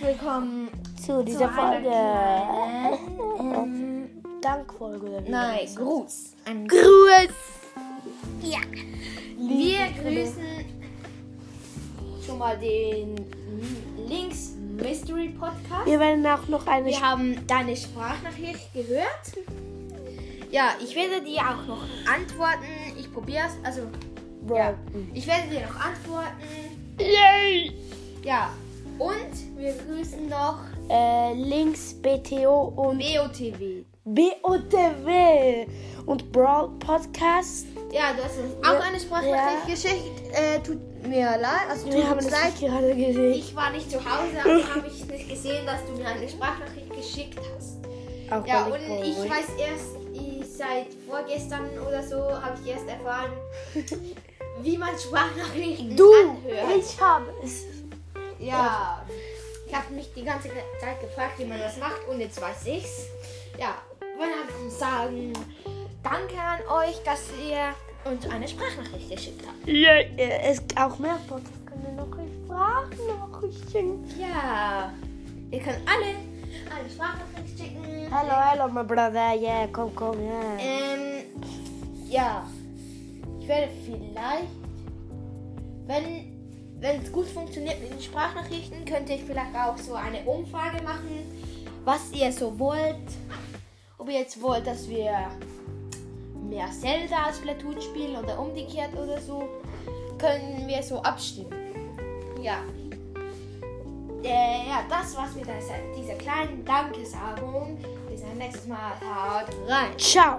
willkommen zu dieser zu Folge. ähm, Dankfolge Nein. Gruß. Ein Gruß. Ja. Wir grüßen schon mal den Links Mystery Podcast. Wir werden auch noch eine Wir haben deine Sprachnachricht gehört. Ja, ich werde dir auch noch antworten. Ich probiere es. Also, ja. Ich werde dir noch antworten. Yay! Ja. Grüßen noch Äh, links BTO und BOTW. BOTW und Brawl Podcast. Ja, du hast uns auch eine Sprachnachricht Ja. geschickt. Äh, tut mir leid. Also, tut Wir haben leid. gerade gesehen. Ich war nicht zu Hause, also habe ich nicht gesehen, dass du mir eine Sprachnachricht geschickt hast. Auch Ja, und ich ruhig. weiß erst, ich, seit vorgestern oder so, habe ich erst erfahren, wie man Sprachnachrichten Du, anhört. ich habe es. Ja, ich habe mich die ganze Zeit gefragt, wie man das macht und jetzt weiß ich's. Ja, wollen einfach sagen, danke an euch, dass ihr uns eine Sprachnachricht geschickt habt. Ja, es auch mehr Podcasts können noch Sprachnachrichten. Ja, ihr könnt alle eine Sprachnachricht schicken. Hello, hello, my brother. Yeah, komm, komm, yeah. Ähm, ja, ich werde vielleicht, wenn wenn es gut funktioniert mit den Sprachnachrichten, könnte ich vielleicht auch so eine Umfrage machen, was ihr so wollt. Ob ihr jetzt wollt, dass wir mehr Zelda als Splatoon spielen oder umgekehrt oder so, können wir so abstimmen. Ja. Äh, ja, das war's mit dieser, kleinen Dankesagung. Bis ein nächstes Mal. Haut rein. Ciao.